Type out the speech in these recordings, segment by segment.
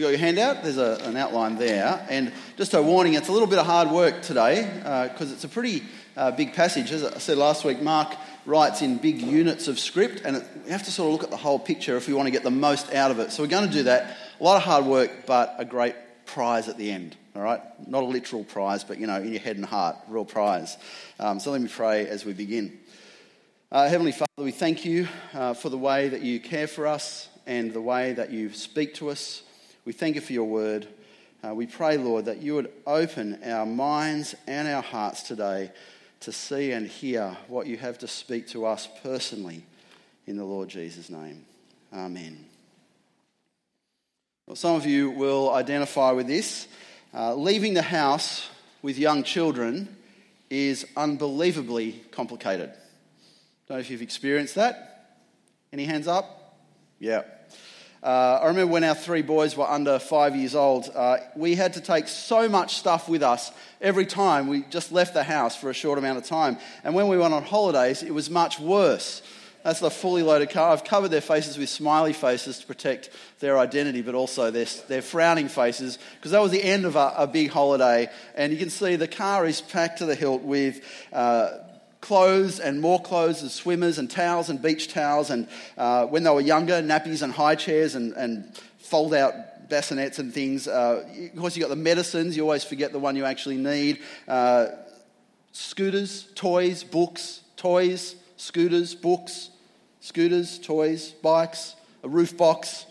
you got your handout? There's a, an outline there. And just a warning, it's a little bit of hard work today because uh, it's a pretty uh, big passage. As I said last week, Mark writes in big units of script, and it, we have to sort of look at the whole picture if we want to get the most out of it. So we're going to do that. A lot of hard work, but a great prize at the end. All right? Not a literal prize, but you know, in your head and heart, real prize. Um, so let me pray as we begin. Uh, Heavenly Father, we thank you uh, for the way that you care for us and the way that you speak to us. We thank you for your word. Uh, we pray, Lord, that you would open our minds and our hearts today to see and hear what you have to speak to us personally in the Lord Jesus' name. Amen. Well, some of you will identify with this. Uh, leaving the house with young children is unbelievably complicated. Don't know if you've experienced that. Any hands up? Yeah. Uh, I remember when our three boys were under five years old, uh, we had to take so much stuff with us every time we just left the house for a short amount of time. And when we went on holidays, it was much worse. That's the fully loaded car. I've covered their faces with smiley faces to protect their identity, but also their, their frowning faces, because that was the end of a, a, big holiday. And you can see the car is packed to the hilt with uh, clothes and more clothes as swimmers and towels and beach towels. And uh, when they were younger, nappies and high chairs and, and fold out bassinets and things. Uh, of course, you've got the medicines, you always forget the one you actually need. Uh, scooters, toys, books, toys, scooters, books, scooters, toys, bikes, a roof box.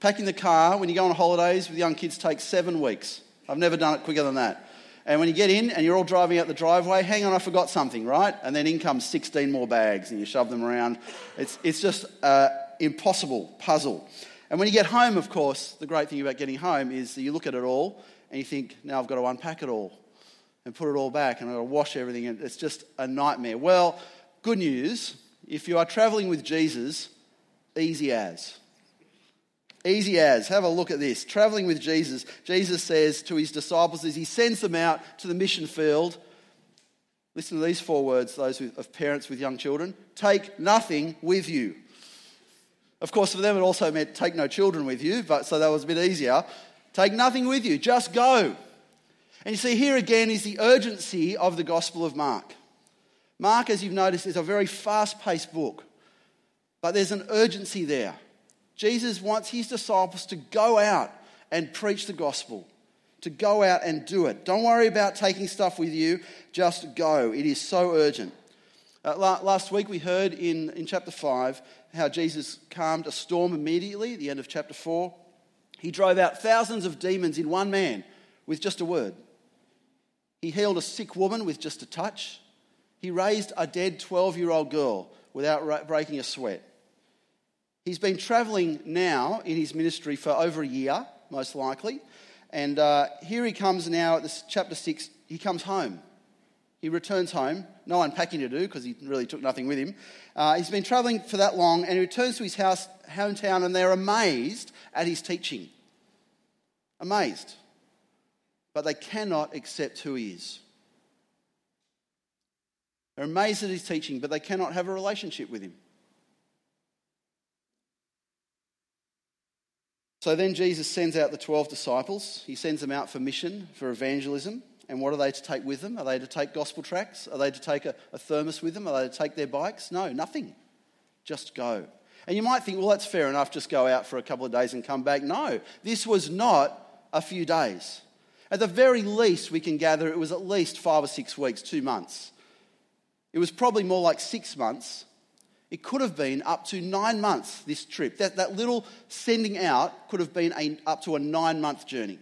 Packing the car when you go on holidays with young kids takes seven weeks. I've never done it quicker than that. And when you get in and you're all driving out the driveway, hang on, I forgot something, right? And then in comes 16 more bags and you shove them around. It's, it's just an impossible puzzle. And when you get home, of course, the great thing about getting home is that you look at it all and you think, now I've got to unpack it all and put it all back and I've got to wash everything. And it's just a nightmare. Well, good news if you are traveling with Jesus, easy as. Easy as. Have a look at this. Traveling with Jesus, Jesus says to his disciples as he sends them out to the mission field, listen to these four words, those of parents with young children take nothing with you. Of course, for them it also meant take no children with you, but so that was a bit easier. Take nothing with you, just go. And you see, here again is the urgency of the Gospel of Mark. Mark, as you've noticed, is a very fast paced book, but there's an urgency there. Jesus wants his disciples to go out and preach the gospel, to go out and do it. Don't worry about taking stuff with you, just go. It is so urgent. Uh, last week we heard in, in chapter 5 how Jesus calmed a storm immediately, the end of chapter 4. He drove out thousands of demons in one man with just a word. He healed a sick woman with just a touch. He raised a dead 12 year old girl without breaking a sweat. He's been traveling now in his ministry for over a year, most likely. And uh, here he comes now at this chapter 6. He comes home. He returns home. No unpacking to do because he really took nothing with him. Uh, he's been traveling for that long and he returns to his house, hometown, and they're amazed at his teaching. Amazed. But they cannot accept who he is. They're amazed at his teaching, but they cannot have a relationship with him. So then Jesus sends out the 12 disciples. He sends them out for mission, for evangelism. And what are they to take with them? Are they to take gospel tracts? Are they to take a, a thermos with them? Are they to take their bikes? No, nothing. Just go. And you might think, well, that's fair enough, just go out for a couple of days and come back. No, this was not a few days. At the very least, we can gather it was at least five or six weeks, two months. It was probably more like six months it could have been up to nine months, this trip. That, that little sending out could have been a, up to a nine month journey.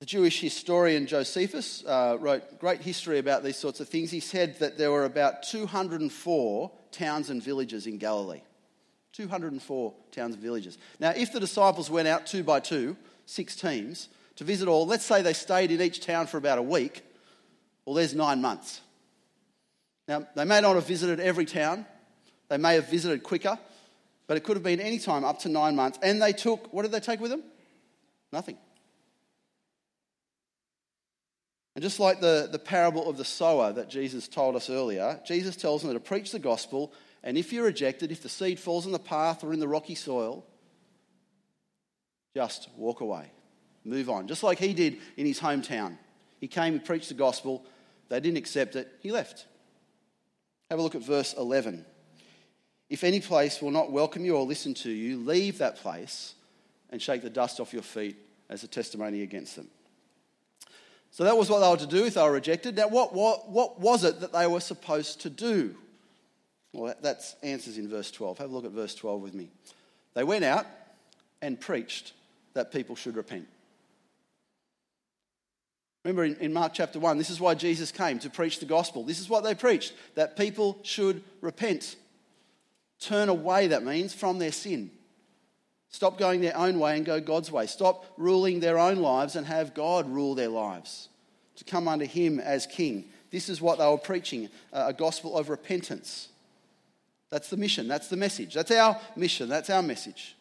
The Jewish historian Josephus uh, wrote great history about these sorts of things. He said that there were about 204 towns and villages in Galilee. 204 towns and villages. Now, if the disciples went out two by two, six teams, to visit all, let's say they stayed in each town for about a week, well, there's nine months. Now, they may not have visited every town, they may have visited quicker, but it could have been any time up to nine months. And they took, what did they take with them? Nothing. And just like the, the parable of the sower that Jesus told us earlier, Jesus tells them to preach the gospel And if you're rejected, if the seed falls on the path or in the rocky soil, just walk away. Move on. Just like he did in his hometown. He came, he preached the gospel. They didn't accept it. He left. Have a look at verse 11. If any place will not welcome you or listen to you, leave that place and shake the dust off your feet as a testimony against them. So that was what they were to do if they were rejected. Now, what, what, what was it that they were supposed to do? Well, that, that's answers in verse 12. Have a look at verse 12 with me. They went out and preached that people should repent. Remember in, in, Mark chapter 1, this is why Jesus came to preach the gospel. This is what they preached that people should repent. Turn away, that means, from their sin. Stop going their own way and go God's way. Stop ruling their own lives and have God rule their lives. To come under Him as King. This is what they were preaching a gospel of repentance. That's the mission, that's the message. That's our mission, that's our message.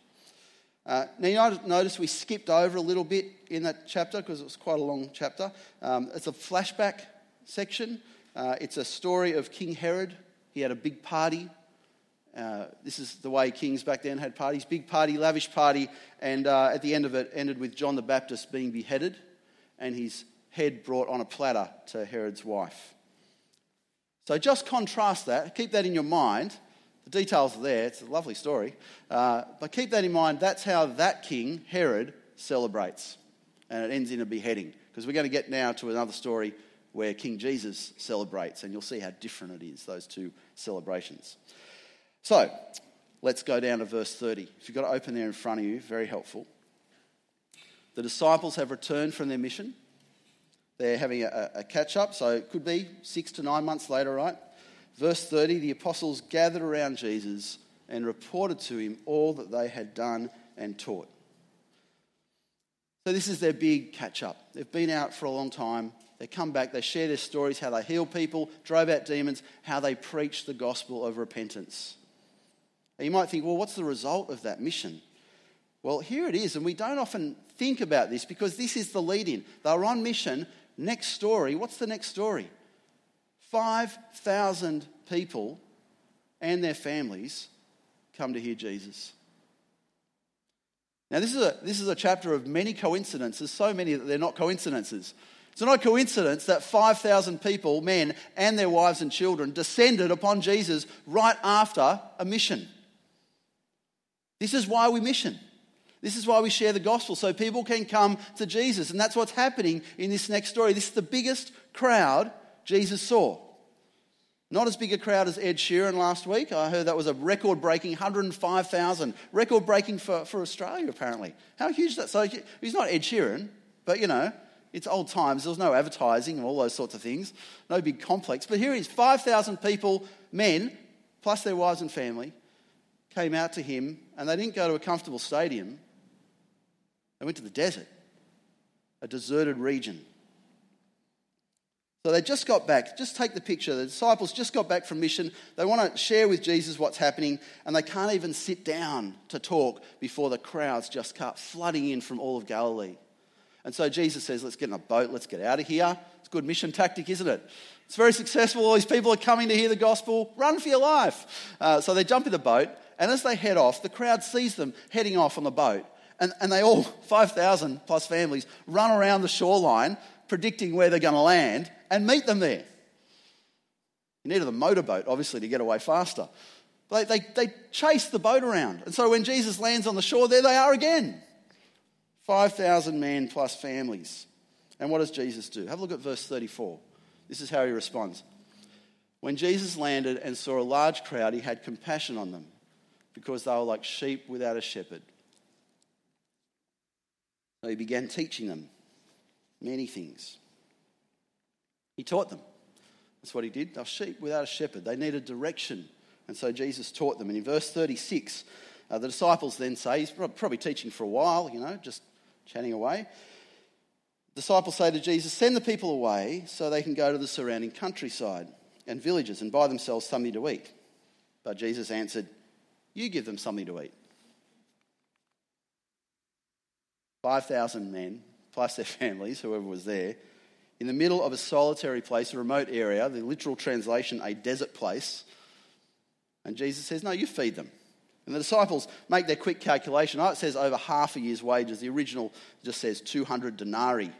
Uh, now, you notice we skipped over a little bit in that chapter because it was quite a long chapter. Um, it's a flashback section. Uh, it's a story of King Herod. He had a big party. Uh, this is the way kings back then had parties big party, lavish party, and uh, at the end of it, ended with John the Baptist being beheaded and his head brought on a platter to Herod's wife. So just contrast that, keep that in your mind the details are there, it's a lovely story. Uh, but keep that in mind, that's how that king, Herod, celebrates. And it ends in a beheading. Because we're going to get now to another story where King Jesus celebrates, and you'll see how different it is, those two celebrations. So, let's go down to verse 30. If you've got to open there in front of you, very helpful. The disciples have returned from their mission. They're having a, a catch up, so it could be six to nine months later, right? Verse 30 the apostles gathered around Jesus and reported to him all that they had done and taught. So, this is their big catch up. They've been out for a long time. They come back, they share their stories how they healed people, drove out demons, how they preached the gospel of repentance. You might think, well, what's the result of that mission? Well, here it is, and we don't often think about this because this is the lead in. They were on mission. Next story, what's the next story? 5,000 people and their families come to hear Jesus. Now, this is, a, this is a chapter of many coincidences, so many that they're not coincidences. It's not a coincidence that 5,000 people, men and their wives and children, descended upon Jesus right after a mission. This is why we mission. This is why we share the gospel, so people can come to Jesus. And that's what's happening in this next story. This is the biggest crowd Jesus saw. Not as big a crowd as Ed Sheeran last week. I heard that was a record breaking 105,000. Record breaking for, for Australia, apparently. How huge that? So he's not Ed Sheeran, but you know, it's old times. There was no advertising and all those sorts of things. No big complex. But here he is 5,000 people, men, plus their wives and family, came out to him, and they didn't go to a comfortable stadium. They went to the desert, a deserted region. So they just got back. Just take the picture. The disciples just got back from mission. They want to share with Jesus what's happening, and they can't even sit down to talk before the crowds just start flooding in from all of Galilee. And so Jesus says, Let's get in a boat, let's get out of here. It's a good mission tactic, isn't it? It's very successful. All these people are coming to hear the gospel. Run for your life. Uh, so they jump in the boat, and as they head off, the crowd sees them heading off on the boat. And, and they all, 5,000 plus families, run around the shoreline predicting where they're going to land and meet them there. You needed a motorboat, obviously, to get away faster. They, they, they chase the boat around. And so when Jesus lands on the shore, there they are again 5,000 men plus families. And what does Jesus do? Have a look at verse 34. This is how he responds. When Jesus landed and saw a large crowd, he had compassion on them because they were like sheep without a shepherd. So he began teaching them many things. He taught them. That's what he did. They're sheep without a shepherd. They needed direction. And so Jesus taught them. And in verse 36, uh, the disciples then say, he's probably teaching for a while, you know, just chatting away. Disciples say to Jesus, Send the people away so they can go to the surrounding countryside and villages and buy themselves something to eat. But Jesus answered, You give them something to eat. 5,000 men, plus their families, whoever was there, in the middle of a solitary place, a remote area, the literal translation, a desert place. And Jesus says, No, you feed them. And the disciples make their quick calculation. Oh, it says over half a year's wages. The original just says 200 denarii,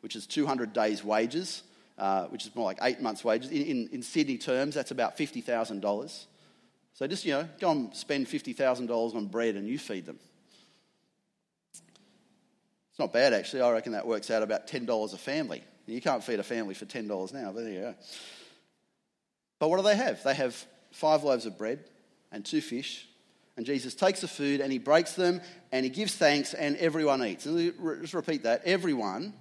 which is 200 days' wages, uh, which is more like eight months' wages. In, in, in Sydney terms, that's about $50,000. So just, you know, go and spend $50,000 on bread and you feed them. It's not bad, actually. I reckon that works out about $10 a family. You can't feed a family for $10 now, but there you go. But what do they have? They have five loaves of bread and two fish. And Jesus takes the food and he breaks them and he gives thanks and everyone eats. And just repeat that everyone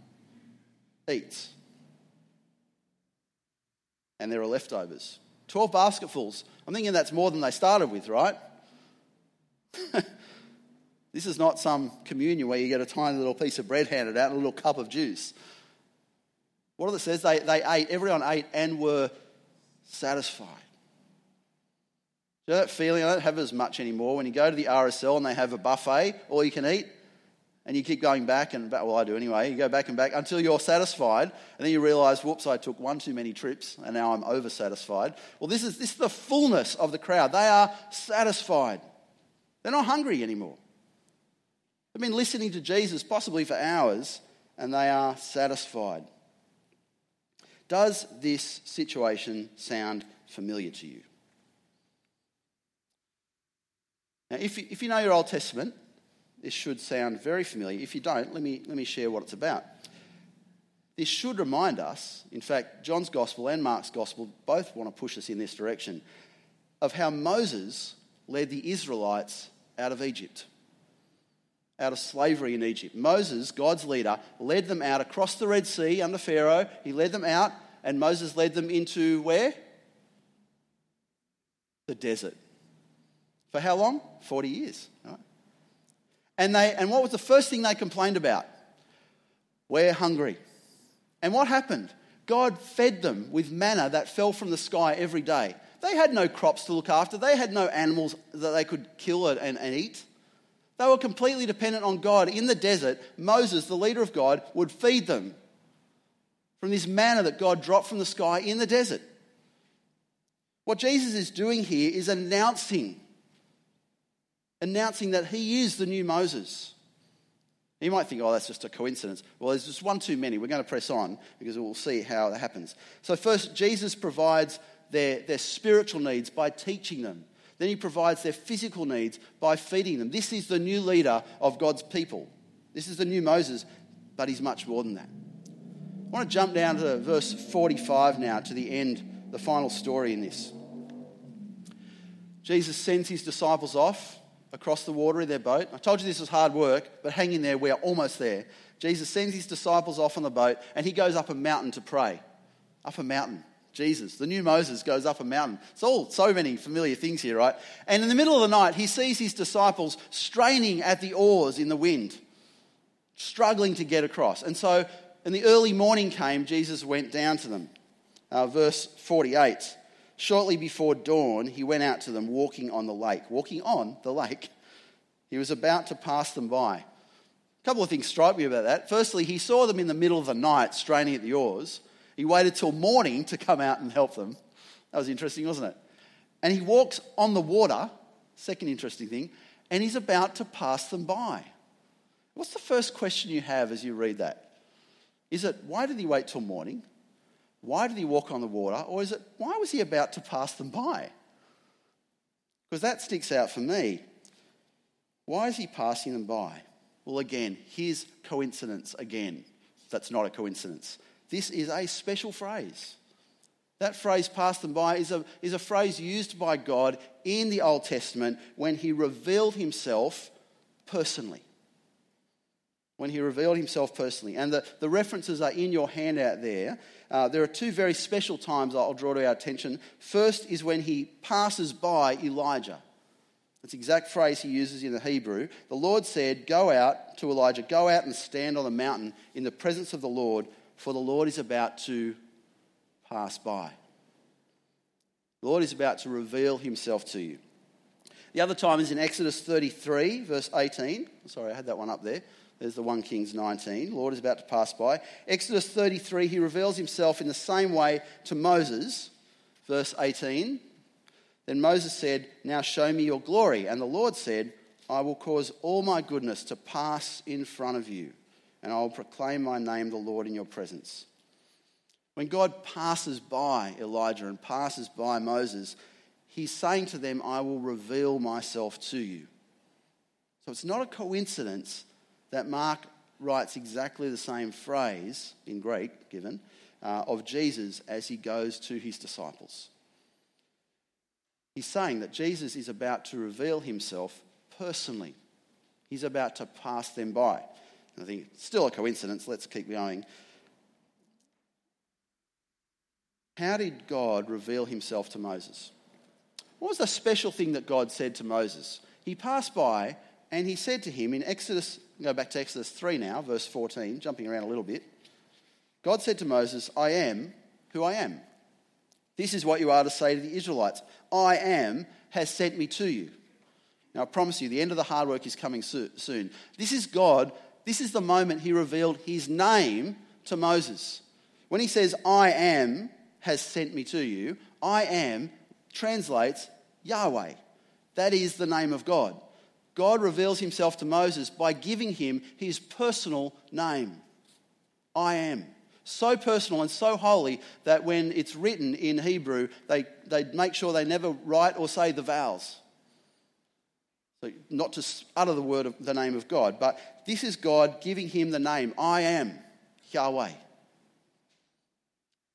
eats. And there are leftovers. 12 basketfuls. I'm thinking that's more than they started with, right? this is not some communion where you get a tiny little piece of bread handed out and a little cup of juice. What it says, they, they ate, everyone ate and were satisfied. Do you know that feeling? I don't have as much anymore. When you go to the RSL and they have a buffet, all you can eat, and you keep going back and back. Well, I do anyway. You go back and back until you're satisfied, and then you realise, whoops, I took one too many trips, and now I'm over satisfied. Well, this is, this is the fullness of the crowd. They are satisfied, they're not hungry anymore. They've been listening to Jesus possibly for hours, and they are satisfied. Does this situation sound familiar to you? Now, if you, if you know your Old Testament, this should sound very familiar. If you don't, let me, let me share what it's about. This should remind us, in fact, John's Gospel and Mark's Gospel both want to push us in this direction, of how Moses led the Israelites out of Egypt, out of slavery in Egypt. Moses, God's leader, led them out across the Red Sea under Pharaoh. He led them out, and Moses led them into where? The desert. For how long? 40 years. And, they, and what was the first thing they complained about? We're hungry. And what happened? God fed them with manna that fell from the sky every day. They had no crops to look after, they had no animals that they could kill and, and eat. They were completely dependent on God. In the desert, Moses, the leader of God, would feed them from this manna that God dropped from the sky in the desert. What Jesus is doing here is announcing announcing that he is the new Moses. You might think, oh, that's just a coincidence. Well, there's just one too many. We're going to press on because we'll see how that happens. So, first, Jesus provides their, their spiritual needs by teaching them. Then he provides their physical needs by feeding them. This is the new leader of God's people. This is the new Moses, but he's much more than that. I want to jump down to verse 45 now, to the end, the final story in this. Jesus sends his disciples off across the water in their boat. I told you this was hard work, but hang in there, we are almost there. Jesus sends his disciples off on the boat and he goes up a mountain to pray. Up a mountain. Jesus, the new Moses, goes up a mountain. It's all so many familiar things here, right? And in the middle of the night, he sees his disciples straining at the oars in the wind, struggling to get across. And so, in the early morning came, Jesus went down to them. Uh, verse 48. Shortly before dawn, he went out to them walking on the lake. Walking on the lake. He was about to pass them by. A couple of things strike me about that. Firstly, he saw them in the middle of the night straining at the oars. He waited till morning to come out and help them. That was interesting, wasn't it? And he walks on the water, second interesting thing, and he's about to pass them by. What's the first question you have as you read that? Is it, why did he wait till morning? Why did he walk on the water? Or is it, why was he about to pass them by? Because that sticks out for me. Why is he passing them by? Well, again, here's coincidence again. That's not a coincidence. This is a special phrase. That phrase, pass them by, is a, is a phrase used by God in the Old Testament when he revealed himself personally when he revealed himself personally. And the, the references are in your handout there. Uh, there are two very special times I'll draw to our attention. First is when he passes by Elijah. That's the exact phrase he uses in the Hebrew. The Lord said, Go out to Elijah, go out and stand on the mountain in the presence of the Lord, for the Lord is about to pass by. The Lord is about to reveal himself to you. The other time is in Exodus 33, verse 18. Sorry, I had that one up there. There's the 1 Kings 19. The Lord is about to pass by. Exodus 33, he reveals himself in the same way to Moses. Verse 18. Then Moses said, Now show me your glory. And the Lord said, I will cause all my goodness to pass in front of you, and I will proclaim my name, the Lord, in your presence. When God passes by Elijah and passes by Moses, he's saying to them, I will reveal myself to you. So it's not a coincidence that Mark writes exactly the same phrase in Greek, given, uh, of Jesus as he goes to his disciples. He's saying that Jesus is about to reveal himself personally. He's about to pass them by. I think it's still a coincidence. Let's keep going. How did God reveal himself to Moses? What was the special thing that God said to Moses? He passed by and he said to him in Exodus, go back to Exodus 3 now, verse 14, jumping around a little bit. God said to Moses, I am who I am. This is what you are to say to the Israelites I am has sent me to you. Now, I promise you, the end of the hard work is coming soon. This is God. This is the moment he revealed his name to Moses. When he says, I am has sent me to you, I am translates Yahweh. That is the name of God. God reveals himself to Moses by giving him his personal name. I am so personal and so holy that when it's written in Hebrew, they, they make sure they never write or say the vowels. Not to utter the word of the name of God, but this is God giving him the name I am Yahweh.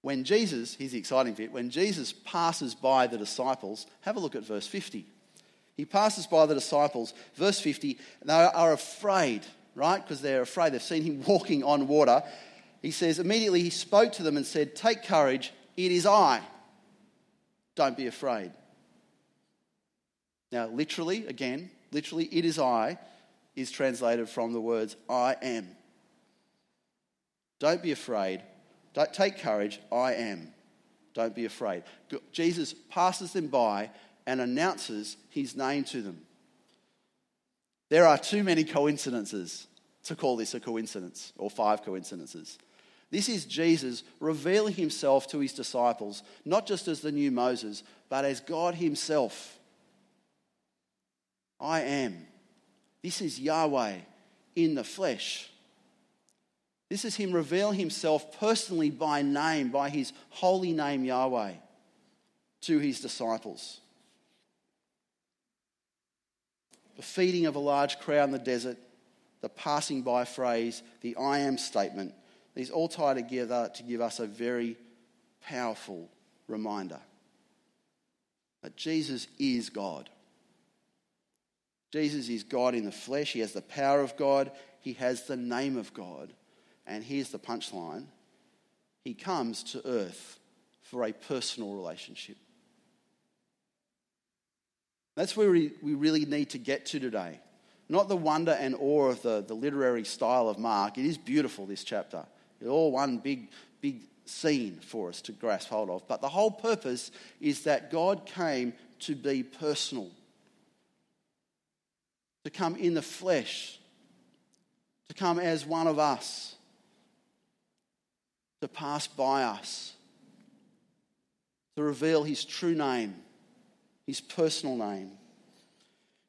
When Jesus, here's the exciting bit, when Jesus passes by the disciples, have a look at verse 50. He passes by the disciples, verse 50, they are afraid, right? Because they're afraid. They've seen him walking on water he says, immediately he spoke to them and said, Take courage, it is I. Don't be afraid. Now, literally, again, literally, it is I is translated from the words I am. Don't be afraid. Don't take courage. I am. Don't be afraid. Jesus passes them by and announces his name to them. There are too many coincidences to call this a coincidence or five coincidences. This is Jesus revealing himself to his disciples, not just as the new Moses, but as God himself. I am. This is Yahweh in the flesh. This is him revealing himself personally by name, by his holy name, Yahweh, to his disciples. The feeding of a large crowd in the desert, the passing by phrase, the I am statement these all tie together to give us a very powerful reminder that Jesus is God. Jesus is God in the flesh. He has the power of God. He has the name of God. And here's the punchline He comes to earth for a personal relationship. That's where we, really need to get to today. Not the wonder and awe of the, the literary style of Mark. It is beautiful, this chapter. It's all one big, big scene for us to grasp hold of. But the whole purpose is that God came to be personal, to come in the flesh, to come as one of us, to pass by us, to reveal his true name, his personal name.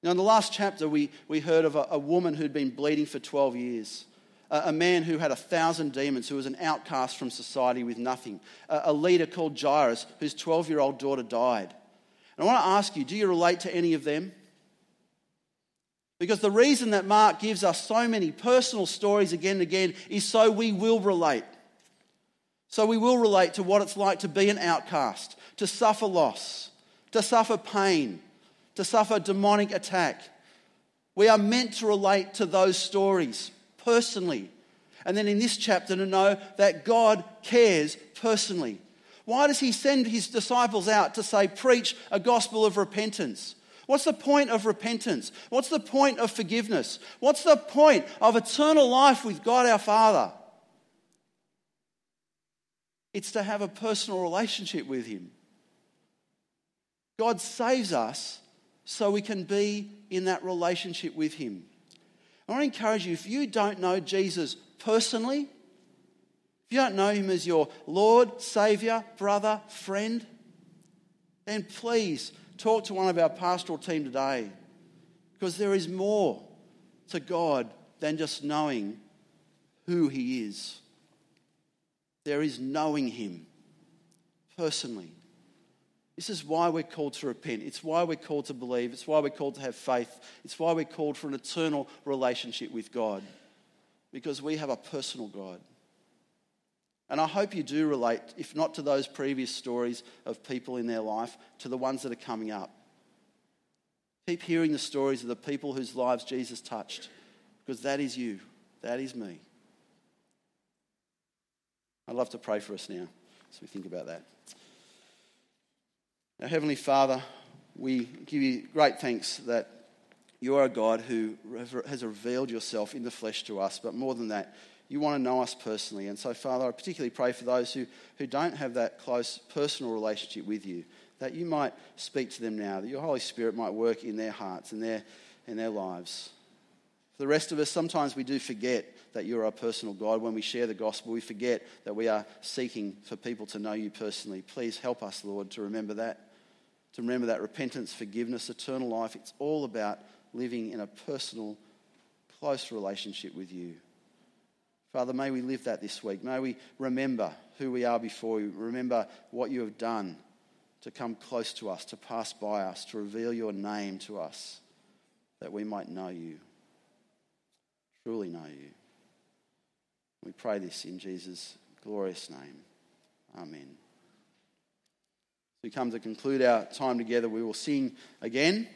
Now, in the last chapter, we, we heard of a, a woman who'd been bleeding for 12 years a man who had a thousand demons, who was an outcast from society with nothing, a leader called Jairus, whose 12 year old daughter died. And I want to ask you do you relate to any of them? Because the reason that Mark gives us so many personal stories again and again is so we will relate. So we will relate to what it's like to be an outcast, to suffer loss, to suffer pain, to suffer demonic attack. We are meant to relate to those stories personally. And then in this chapter, to know that God cares personally. Why does he send his disciples out to say, preach a gospel of repentance? What's the point of repentance? What's the point of forgiveness? What's the point of eternal life with God our Father? It's to have a personal relationship with Him. God saves us so we can be in that relationship with Him. I want to encourage you if you don't know Jesus personally, if you don't know him as your Lord, Savior, brother, friend, then please talk to one of our pastoral team today because there is more to God than just knowing who He is. There is knowing Him personally. This is why we're called to repent. It's why we're called to believe. It's why we're called to have faith. It's why we're called for an eternal relationship with God because we have a personal God. And I hope you do relate, if not to those previous stories of people in their life, to the ones that are coming up. Keep hearing the stories of the people whose lives Jesus touched, because that is you, that is me. I'd love to pray for us now as we think about that. Now, Heavenly Father, we give you great thanks that you are a God who has revealed yourself in the flesh to us, but more than that, you want to know us personally. And so, Father, I particularly pray for those who, who don't have that close personal relationship with you, that you might speak to them now, that your Holy Spirit might work in their hearts and their, in their lives. For the rest of us, sometimes we do forget that you're our personal God. When we share the gospel, we forget that we are seeking for people to know you personally. Please help us, Lord, to remember that, to remember that repentance, forgiveness, eternal life, it's all about living in a personal, close relationship with you. Father, may we live that this week. May we remember who we are before you, remember what you have done to come close to us, to pass by us, to reveal your name to us, that we might know you, truly know you. We pray this in Jesus' glorious name. Amen. As we come to conclude our time together, we will sing again.